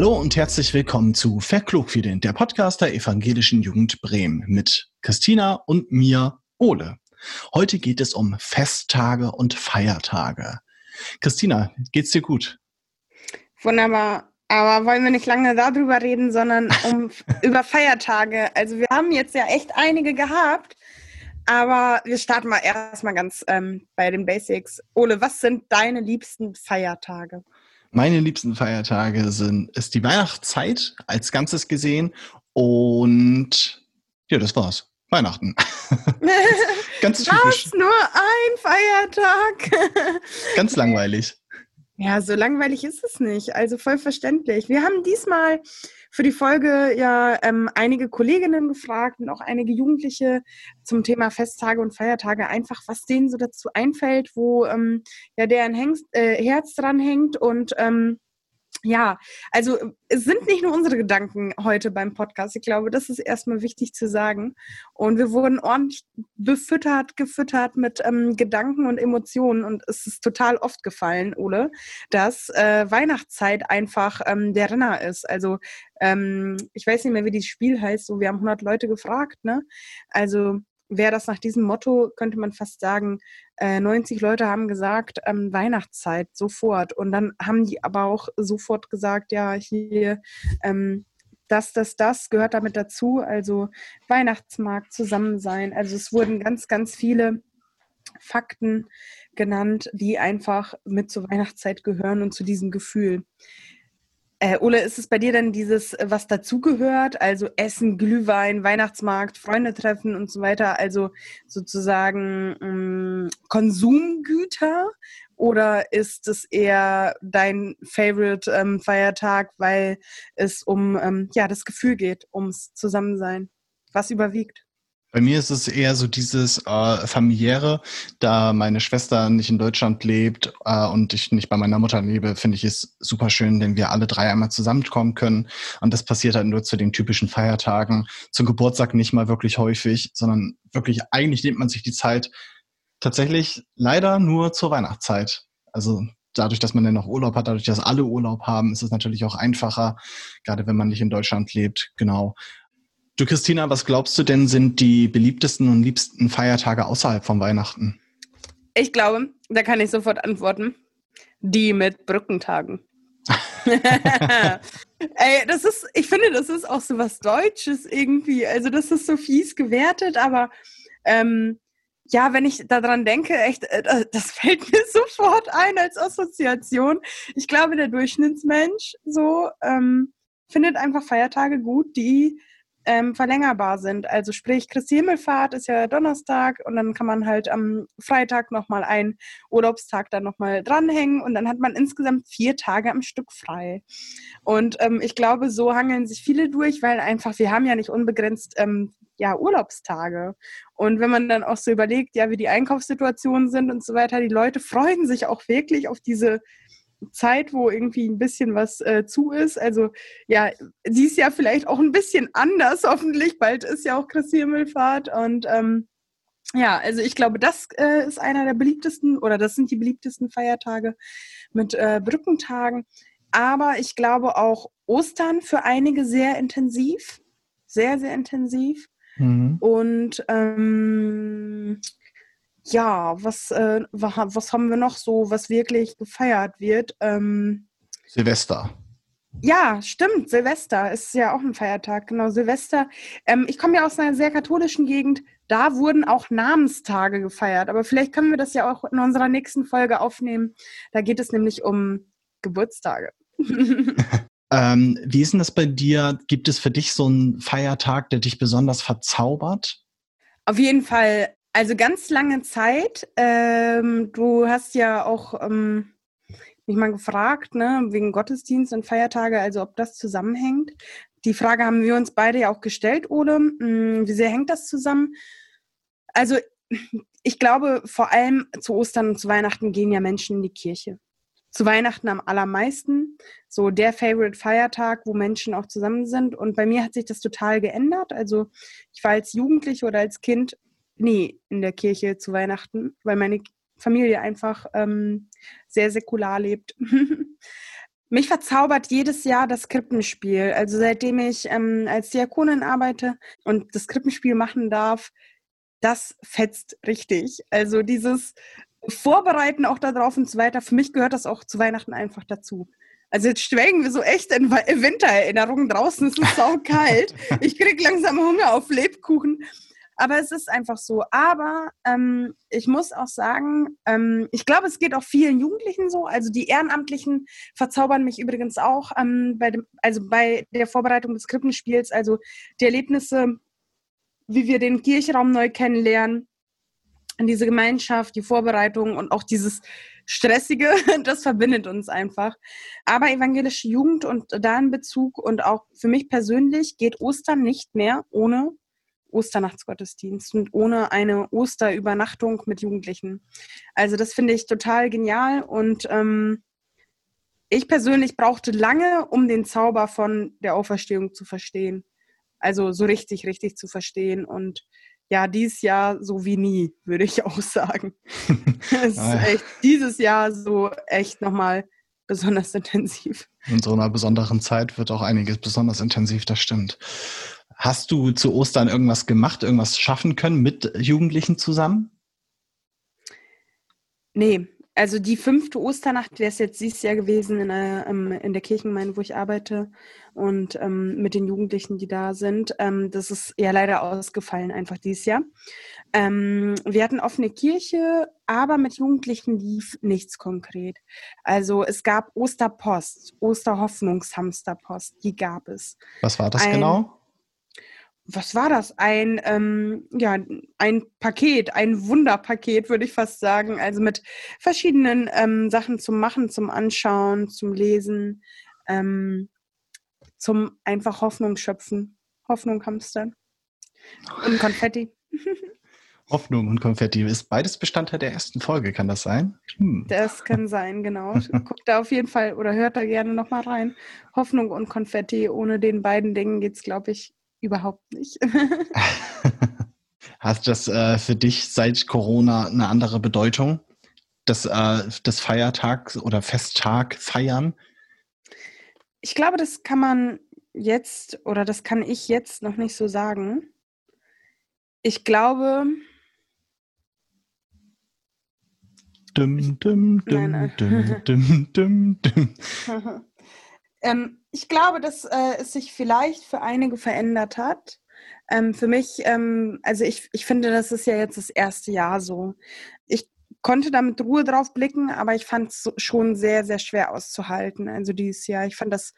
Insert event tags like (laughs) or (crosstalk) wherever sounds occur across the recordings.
Hallo und herzlich willkommen zu Verklugfident, der Podcast der Evangelischen Jugend Bremen mit Christina und mir, Ole. Heute geht es um Festtage und Feiertage. Christina, geht's dir gut? Wunderbar. Aber wollen wir nicht lange darüber reden, sondern (laughs) um über Feiertage. Also wir haben jetzt ja echt einige gehabt, aber wir starten mal erstmal ganz ähm, bei den Basics. Ole, was sind deine liebsten Feiertage? Meine liebsten Feiertage sind ist die Weihnachtszeit als Ganzes gesehen und ja, das war's. Weihnachten. (laughs) Ganz typisch. Was? Nur ein Feiertag? (laughs) Ganz langweilig. Ja, so langweilig ist es nicht. Also voll verständlich. Wir haben diesmal für die Folge ja ähm, einige Kolleginnen gefragt und auch einige Jugendliche zum Thema Festtage und Feiertage, einfach was denen so dazu einfällt, wo ähm, ja deren Hengst, äh, Herz dran hängt und ähm, ja, also es sind nicht nur unsere Gedanken heute beim Podcast. Ich glaube, das ist erstmal wichtig zu sagen. Und wir wurden ordentlich befüttert, gefüttert mit ähm, Gedanken und Emotionen. Und es ist total oft gefallen, Ole, dass äh, Weihnachtszeit einfach ähm, der Renner ist. Also ähm, ich weiß nicht mehr, wie das Spiel heißt. So, wir haben 100 Leute gefragt, ne? Also wäre das nach diesem Motto, könnte man fast sagen, äh, 90 Leute haben gesagt, ähm, Weihnachtszeit, sofort. Und dann haben die aber auch sofort gesagt, ja, hier, ähm, das, das, das gehört damit dazu. Also Weihnachtsmarkt, zusammen sein. Also es wurden ganz, ganz viele Fakten genannt, die einfach mit zur Weihnachtszeit gehören und zu diesem Gefühl. Äh, Ole, ist es bei dir dann dieses, äh, was dazugehört? Also Essen, Glühwein, Weihnachtsmarkt, Freunde treffen und so weiter? Also sozusagen mh, mm, Konsumgüter? Oder ist es eher dein Favorite ähm, Feiertag, weil es um ähm, ja, das Gefühl geht, ums Zusammensein? Was überwiegt? Bei mir ist es eher so dieses äh, familiäre, da meine Schwester nicht in Deutschland lebt äh, und ich nicht bei meiner Mutter lebe, finde ich es super schön, wenn wir alle drei einmal zusammenkommen können. Und das passiert halt nur zu den typischen Feiertagen. Zum Geburtstag nicht mal wirklich häufig, sondern wirklich eigentlich nimmt man sich die Zeit tatsächlich leider nur zur Weihnachtszeit. Also dadurch, dass man dann noch Urlaub hat, dadurch, dass alle Urlaub haben, ist es natürlich auch einfacher, gerade wenn man nicht in Deutschland lebt. Genau. Du, Christina, was glaubst du denn sind die beliebtesten und liebsten Feiertage außerhalb von Weihnachten? Ich glaube, da kann ich sofort antworten. Die mit Brückentagen. (laughs) (laughs) Ey, das ist, ich finde, das ist auch so was Deutsches irgendwie. Also, das ist so fies gewertet, aber ähm, ja, wenn ich daran denke, echt, äh, das (laughs) fällt mir sofort ein als Assoziation. Ich glaube, der Durchschnittsmensch so ähm, findet einfach Feiertage gut, die ähm, verlängerbar sind. Also sprich, Christi Himmelfahrt ist ja Donnerstag und dann kann man halt am Freitag nochmal einen Urlaubstag dann nochmal dranhängen und dann hat man insgesamt vier Tage am Stück frei. Und ähm, ich glaube, so hangeln sich viele durch, weil einfach, wir haben ja nicht unbegrenzt ähm, ja, Urlaubstage. Und wenn man dann auch so überlegt, ja, wie die Einkaufssituationen sind und so weiter, die Leute freuen sich auch wirklich auf diese Zeit, wo irgendwie ein bisschen was äh, zu ist. Also ja, sie ist ja vielleicht auch ein bisschen anders, (laughs) hoffentlich. Bald ist ja auch Christi Himmelfahrt. Und ähm, ja, also ich glaube, das äh, ist einer der beliebtesten oder das sind die beliebtesten Feiertage mit äh, Brückentagen. Aber ich glaube auch Ostern für einige sehr intensiv, sehr, sehr intensiv. Mhm. Und ähm, ja, was, äh, was haben wir noch so, was wirklich gefeiert wird? Ähm, Silvester. Ja, stimmt. Silvester ist ja auch ein Feiertag. Genau, Silvester. Ähm, ich komme ja aus einer sehr katholischen Gegend. Da wurden auch Namenstage gefeiert. Aber vielleicht können wir das ja auch in unserer nächsten Folge aufnehmen. Da geht es nämlich um Geburtstage. (laughs) ähm, wie ist denn das bei dir? Gibt es für dich so einen Feiertag, der dich besonders verzaubert? Auf jeden Fall also ganz lange Zeit. Ähm, du hast ja auch ähm, mich mal gefragt, ne, wegen Gottesdienst und Feiertage, also ob das zusammenhängt. Die Frage haben wir uns beide ja auch gestellt, Ole. Hm, wie sehr hängt das zusammen? Also ich glaube, vor allem zu Ostern und zu Weihnachten gehen ja Menschen in die Kirche. Zu Weihnachten am allermeisten. So der Favorite Feiertag, wo Menschen auch zusammen sind. Und bei mir hat sich das total geändert. Also ich war als Jugendliche oder als Kind nie in der Kirche zu Weihnachten, weil meine Familie einfach ähm, sehr säkular lebt. (laughs) Mich verzaubert jedes Jahr das Krippenspiel. Also seitdem ich ähm, als Diakonin arbeite und das Krippenspiel machen darf, das fetzt richtig. Also dieses Vorbereiten auch darauf und so weiter. Für mich gehört das auch zu Weihnachten einfach dazu. Also jetzt schwelgen wir so echt in Wintererinnerungen. Draußen ist es sau kalt. (laughs) Ich krieg langsam Hunger auf Lebkuchen. Aber es ist einfach so. Aber ähm, ich muss auch sagen, ähm, ich glaube, es geht auch vielen Jugendlichen so. Also die Ehrenamtlichen verzaubern mich übrigens auch ähm, bei dem, also bei der Vorbereitung des Krippenspiels. Also die Erlebnisse, wie wir den Kirchraum neu kennenlernen, diese Gemeinschaft, die Vorbereitung und auch dieses Stressige, (laughs) das verbindet uns einfach. Aber evangelische Jugend und da in Bezug und auch für mich persönlich geht Ostern nicht mehr ohne Osternachtsgottesdienst und ohne eine Osterübernachtung mit Jugendlichen. Also das finde ich total genial und ähm, ich persönlich brauchte lange, um den Zauber von der Auferstehung zu verstehen. Also so richtig, richtig zu verstehen und ja, dieses Jahr so wie nie, würde ich (laughs) auch sagen. es ist echt dieses Jahr so echt nochmal besonders intensiv. In so einer besonderen Zeit wird auch einiges besonders intensiv, das stimmt. Hast du zu Ostern irgendwas gemacht, irgendwas schaffen können mit Jugendlichen zusammen? Nee, also die fünfte Osternacht wäre es jetzt dieses Jahr gewesen in der, ähm, in der Kirchengemeinde, wo ich arbeite und ähm, mit den Jugendlichen, die da sind. Ähm, das ist ja leider ausgefallen einfach dieses Jahr. Ähm, wir hatten offene Kirche, aber mit Jugendlichen lief nichts konkret. Also es gab Osterpost, Osterhoffnungshamsterpost, die gab es. Was war das Ein, genau? Was war das? Ein, ähm, ja, ein Paket, ein Wunderpaket, würde ich fast sagen. Also mit verschiedenen ähm, Sachen zum Machen, zum Anschauen, zum Lesen, ähm, zum einfach Hoffnung schöpfen. Hoffnung hamstern. Und Konfetti. (laughs) Hoffnung und Konfetti ist beides Bestandteil der ersten Folge, kann das sein? Hm. Das kann sein, genau. Guckt da auf jeden Fall oder hört da gerne nochmal rein. Hoffnung und Konfetti, ohne den beiden Dingen geht es, glaube ich, überhaupt nicht. (laughs) Hast das äh, für dich seit Corona eine andere Bedeutung? Das, äh, das Feiertag oder Festtag feiern? Ich glaube, das kann man jetzt oder das kann ich jetzt noch nicht so sagen. Ich glaube. Dum, dum, dum, nein, nein. dum, dum, dum, (laughs) ähm, ich glaube, dass äh, es sich vielleicht für einige verändert hat. Ähm, für mich, ähm, also ich, ich finde, das ist ja jetzt das erste Jahr so. Ich konnte da mit Ruhe drauf blicken, aber ich fand es schon sehr, sehr schwer auszuhalten. Also dieses Jahr, ich fand das,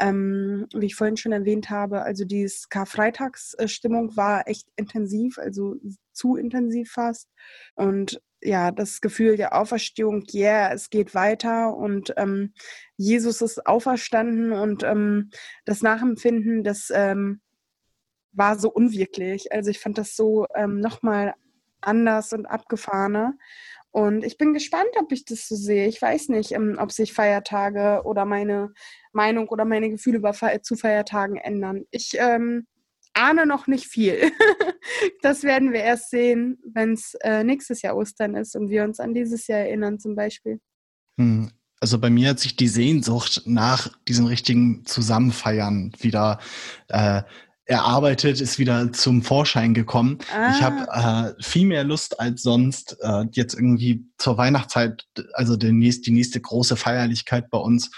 ähm, wie ich vorhin schon erwähnt habe, also dieses Karfreitagsstimmung war echt intensiv, also zu intensiv fast. Und ja, das Gefühl der Auferstehung, yeah, es geht weiter und ähm, Jesus ist auferstanden und ähm, das Nachempfinden, das ähm, war so unwirklich. Also ich fand das so ähm, nochmal anders und abgefahrener. Und ich bin gespannt, ob ich das so sehe. Ich weiß nicht, ähm, ob sich Feiertage oder meine Meinung oder meine Gefühle über zu Feiertagen ändern. Ich ähm, ahne noch nicht viel. (laughs) das werden wir erst sehen, wenn es äh, nächstes Jahr Ostern ist und wir uns an dieses Jahr erinnern zum Beispiel. Hm. Also bei mir hat sich die Sehnsucht nach diesem richtigen Zusammenfeiern wieder äh, erarbeitet, ist wieder zum Vorschein gekommen. Ah. Ich habe äh, viel mehr Lust als sonst, äh, jetzt irgendwie zur Weihnachtszeit, also die nächste, die nächste große Feierlichkeit bei uns,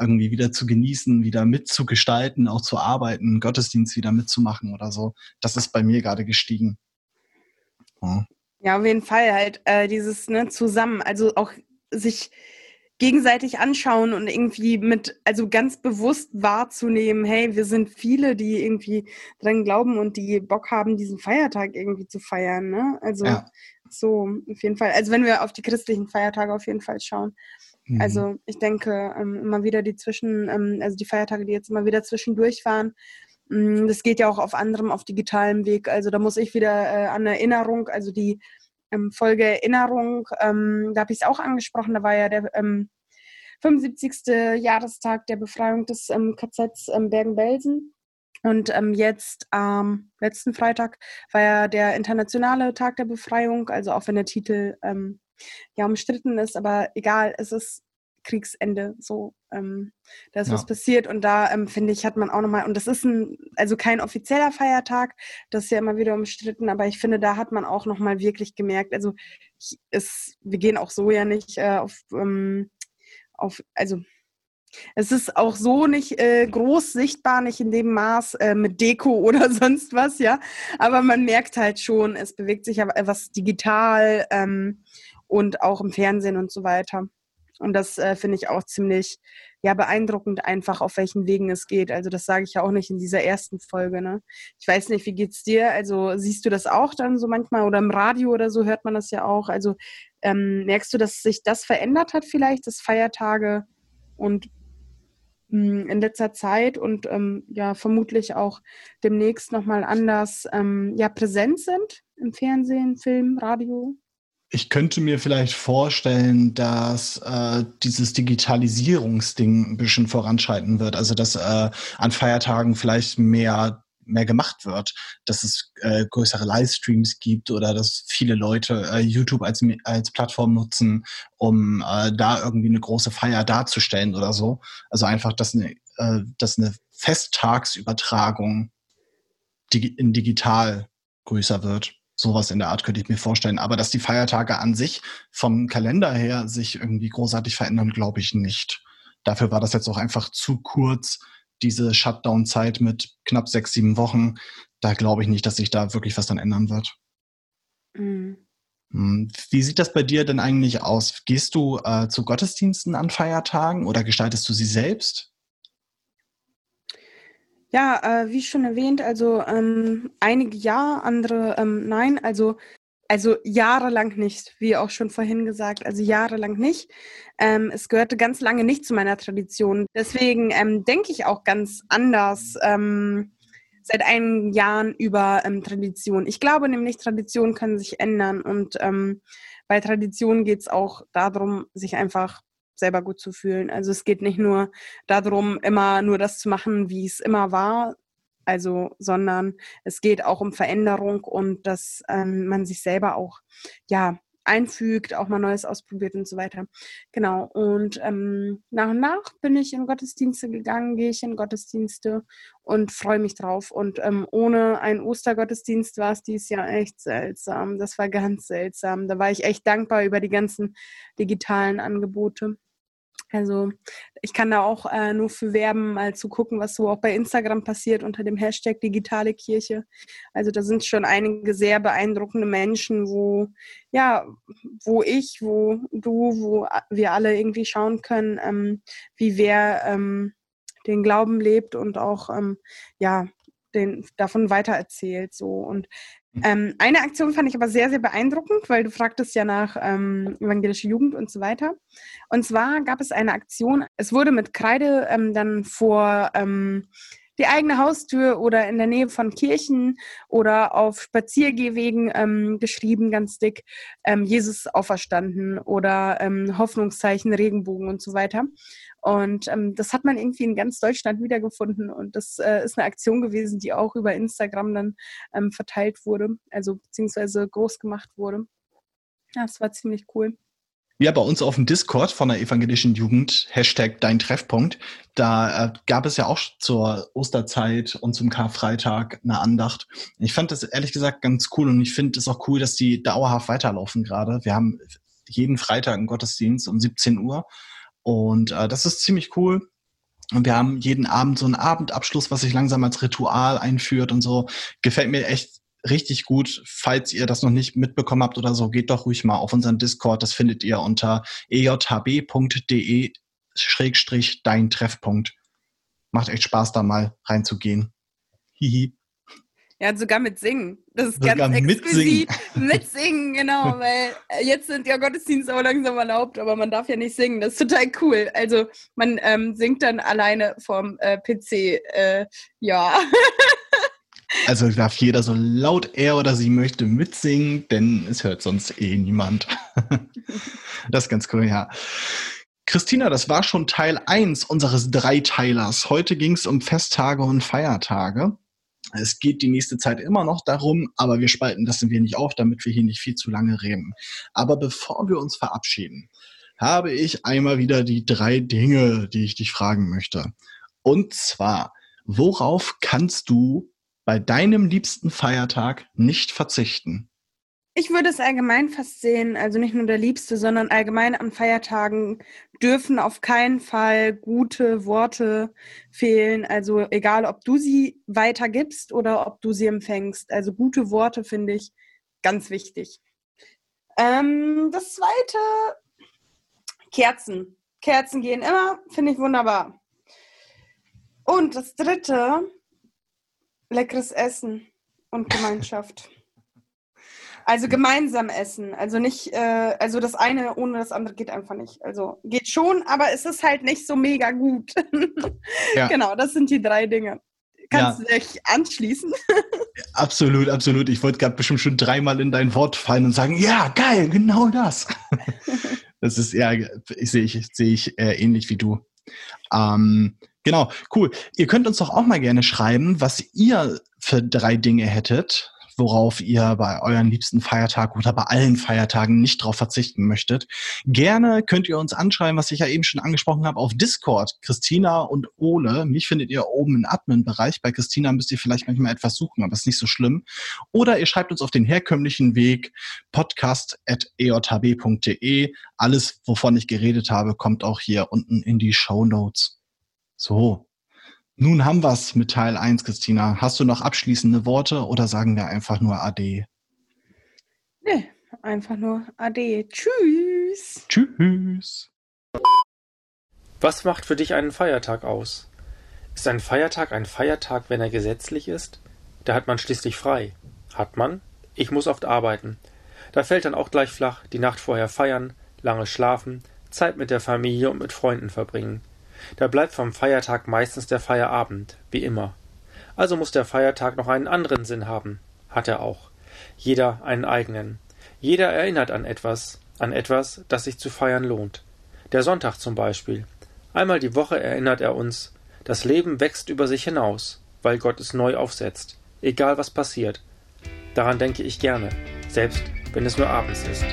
irgendwie wieder zu genießen, wieder mitzugestalten, auch zu arbeiten, Gottesdienst wieder mitzumachen oder so. Das ist bei mir gerade gestiegen. Ja. ja, auf jeden Fall halt äh, dieses ne, zusammen, also auch sich gegenseitig anschauen und irgendwie mit, also ganz bewusst wahrzunehmen, hey, wir sind viele, die irgendwie dran glauben und die Bock haben, diesen Feiertag irgendwie zu feiern. Ne? Also ja. so auf jeden Fall. Also wenn wir auf die christlichen Feiertage auf jeden Fall schauen. Mhm. Also ich denke, ähm, immer wieder die Zwischen, ähm, also die Feiertage, die jetzt immer wieder zwischendurch waren, mm, das geht ja auch auf anderem, auf digitalem Weg. Also da muss ich wieder äh, an Erinnerung, also die ähm, Folge Erinnerung, ähm, da habe ich es auch angesprochen, da war ja der ähm, 75. Jahrestag der Befreiung des ähm, KZs Bergen-Belsen. Und jetzt am letzten Freitag war ja der internationale Tag der Befreiung, also auch wenn der Titel ja umstritten ist, aber egal, es ist Kriegsende so. Ähm, da ist ja. was passiert und da ähm, finde ich, hat man auch nochmal, und das ist ein, also kein offizieller Feiertag, das ist ja immer wieder umstritten, aber ich finde, da hat man auch nochmal wirklich gemerkt, also ich, es, wir gehen auch so ja nicht äh, auf, ähm, auf, also es ist auch so nicht äh, groß sichtbar, nicht in dem Maß äh, mit Deko (laughs) oder sonst was, ja. Aber man merkt halt schon, es bewegt sich ja was digital ähm, und auch im Fernsehen und so weiter. Und das äh, finde ich auch ziemlich ja, beeindruckend, einfach auf welchen Wegen es geht. Also das sage ich ja auch nicht in dieser ersten Folge. Ne? Ich weiß nicht, wie geht's dir? Also siehst du das auch dann so manchmal oder im Radio oder so hört man das ja auch. Also ähm, merkst du, dass sich das verändert hat vielleicht, dass Feiertage und hm, in letzter Zeit und ähm, ja vermutlich auch demnächst nochmal anders ähm, ja, präsent sind im Fernsehen, Film, Radio? Ich könnte mir vielleicht vorstellen, dass äh, dieses Digitalisierungsding ein bisschen voranschreiten wird. Also dass äh, an Feiertagen vielleicht mehr mehr gemacht wird, dass es äh, größere Livestreams gibt oder dass viele Leute äh, YouTube als, als Plattform nutzen, um äh, da irgendwie eine große Feier darzustellen oder so. Also einfach, dass eine, äh, dass eine Festtagsübertragung dig in digital größer wird. Sowas in der Art könnte ich mir vorstellen. Aber dass die Feiertage an sich vom Kalender her sich irgendwie großartig verändern, glaube ich nicht. Dafür war das jetzt auch einfach zu kurz, diese Shutdown-Zeit mit knapp sechs, sieben Wochen, da glaube ich nicht, dass sich da wirklich was dann ändern wird. Mhm. Hm, wie sieht das bei dir denn eigentlich aus? Gehst du äh, zu Gottesdiensten an Feiertagen oder gestaltest du sie selbst? Ja, äh, wie schon erwähnt, also ähm, einige ja, andere ähm, nein. Also also jahrelang nicht, wie auch schon vorhin gesagt, also jahrelang nicht. Ähm, es gehörte ganz lange nicht zu meiner Tradition. Deswegen ähm, denke ich auch ganz anders ähm, seit einigen Jahren über ähm, Tradition. Ich glaube nämlich, Traditionen können sich ändern und bei Traditionen geht es auch darum, sich einfach selber gut zu fühlen. Also es geht nicht nur darum, immer nur das zu machen, wie es immer war, also, sondern es geht auch um Veränderung und dass ähm, man sich selber auch, ja, einfügt, auch mal Neues ausprobiert und so weiter. Genau. Und ähm, nach und nach bin ich in Gottesdienste gegangen, gehe ich in Gottesdienste und freue mich drauf. Und ähm, ohne einen Ostergottesdienst war es dieses Jahr echt seltsam. Das war ganz seltsam. Da war ich echt dankbar über die ganzen digitalen Angebote. Also ich kann da auch äh, nur für werben, mal zu gucken, was so auch bei Instagram passiert unter dem Hashtag digitale Kirche. Also da sind schon einige sehr beeindruckende Menschen, wo ja, wo ich, wo du, wo wir alle irgendwie schauen können, ähm, wie wer ähm, den Glauben lebt und auch ähm, ja den, davon weitererzählt. So. Und. Ähm, eine Aktion fand ich aber sehr, sehr beeindruckend, weil du fragtest ja nach ähm, evangelische Jugend und so weiter. Und zwar gab es eine Aktion, es wurde mit Kreide ähm, dann vor ähm, die eigene Haustür oder in der Nähe von Kirchen oder auf Spaziergehwegen ähm, geschrieben, ganz dick, ähm, Jesus auferstanden oder ähm, Hoffnungszeichen, Regenbogen und so weiter. Und ähm, das hat man irgendwie in ganz Deutschland wiedergefunden und das äh, ist eine Aktion gewesen, die auch über Instagram dann ähm, verteilt wurde, also beziehungsweise groß gemacht wurde. Ja, das war ziemlich cool. Ja, bei uns auf dem Discord von der evangelischen Jugend, Hashtag Dein Treffpunkt, da äh, gab es ja auch zur Osterzeit und zum Karfreitag eine Andacht. Ich fand das ehrlich gesagt ganz cool und ich finde es auch cool, dass die dauerhaft weiterlaufen gerade. Wir haben jeden Freitag einen Gottesdienst um 17 Uhr und äh, das ist ziemlich cool. Und wir haben jeden Abend so einen Abendabschluss, was sich langsam als Ritual einführt und so. Gefällt mir echt richtig gut. Falls ihr das noch nicht mitbekommen habt oder so, geht doch ruhig mal auf unseren Discord. Das findet ihr unter ejhb.de schrägstrich dein Treffpunkt. Macht echt Spaß, da mal reinzugehen. Hihi. Ja, sogar mit Singen. Das ist sogar ganz exquisit. Mitsingen. (laughs) mitsingen, genau, weil äh, jetzt sind ja Gottesdienste auch langsam erlaubt, aber man darf ja nicht singen. Das ist total cool. Also man ähm, singt dann alleine vom äh, PC. Äh, ja. (laughs) Also darf jeder so laut er oder sie möchte mitsingen, denn es hört sonst eh niemand. (laughs) das ist ganz cool, ja. Christina, das war schon Teil 1 unseres Dreiteilers. Heute ging es um Festtage und Feiertage. Es geht die nächste Zeit immer noch darum, aber wir spalten das ein wenig auf, damit wir hier nicht viel zu lange reden. Aber bevor wir uns verabschieden, habe ich einmal wieder die drei Dinge, die ich dich fragen möchte. Und zwar, worauf kannst du bei deinem liebsten Feiertag nicht verzichten? Ich würde es allgemein fast sehen, also nicht nur der Liebste, sondern allgemein an Feiertagen dürfen auf keinen Fall gute Worte fehlen. Also egal, ob du sie weitergibst oder ob du sie empfängst. Also gute Worte finde ich ganz wichtig. Ähm, das zweite, Kerzen. Kerzen gehen immer, finde ich wunderbar. Und das dritte, leckeres Essen und Gemeinschaft. Also gemeinsam essen. Also nicht, äh, also das eine ohne das andere geht einfach nicht. Also geht schon, aber es ist halt nicht so mega gut. (laughs) ja. Genau, das sind die drei Dinge. Kannst ja. du dich anschließen? (laughs) absolut, absolut. Ich wollte gerade bestimmt schon dreimal in dein Wort fallen und sagen, ja, geil, genau das. (laughs) das ist ja, ich sehe ich, sehe ich äh, ähnlich wie du. Ähm, genau, cool. Ihr könnt uns doch auch mal gerne schreiben, was ihr für drei Dinge hättet, worauf ihr bei euren liebsten Feiertag oder bei allen Feiertagen nicht drauf verzichten möchtet. Gerne könnt ihr uns anschreiben, was ich ja eben schon angesprochen habe, auf Discord. Christina und Ole. Mich findet ihr oben im Admin-Bereich. Bei Christina müsst ihr vielleicht manchmal etwas suchen, aber ist nicht so schlimm. Oder ihr schreibt uns auf den herkömmlichen Weg podcast.ejhb.de. Alles, wovon ich geredet habe, kommt auch hier unten in die Show Notes. So, nun haben wir es mit Teil 1, Christina. Hast du noch abschließende Worte oder sagen wir einfach nur Ade? Nee, einfach nur Ade. Tschüss. Tschüss. Was macht für dich einen Feiertag aus? Ist ein Feiertag ein Feiertag, wenn er gesetzlich ist? Da hat man schließlich frei. Hat man? Ich muss oft arbeiten. Da fällt dann auch gleich flach, die Nacht vorher feiern, lange schlafen, Zeit mit der Familie und mit Freunden verbringen. Da bleibt vom Feiertag meistens der Feierabend, wie immer. Also muss der Feiertag noch einen anderen Sinn haben. Hat er auch. Jeder einen eigenen. Jeder erinnert an etwas, an etwas, das sich zu feiern lohnt. Der Sonntag zum Beispiel. Einmal die Woche erinnert er uns, das Leben wächst über sich hinaus, weil Gott es neu aufsetzt, egal was passiert. Daran denke ich gerne, selbst wenn es nur abends ist.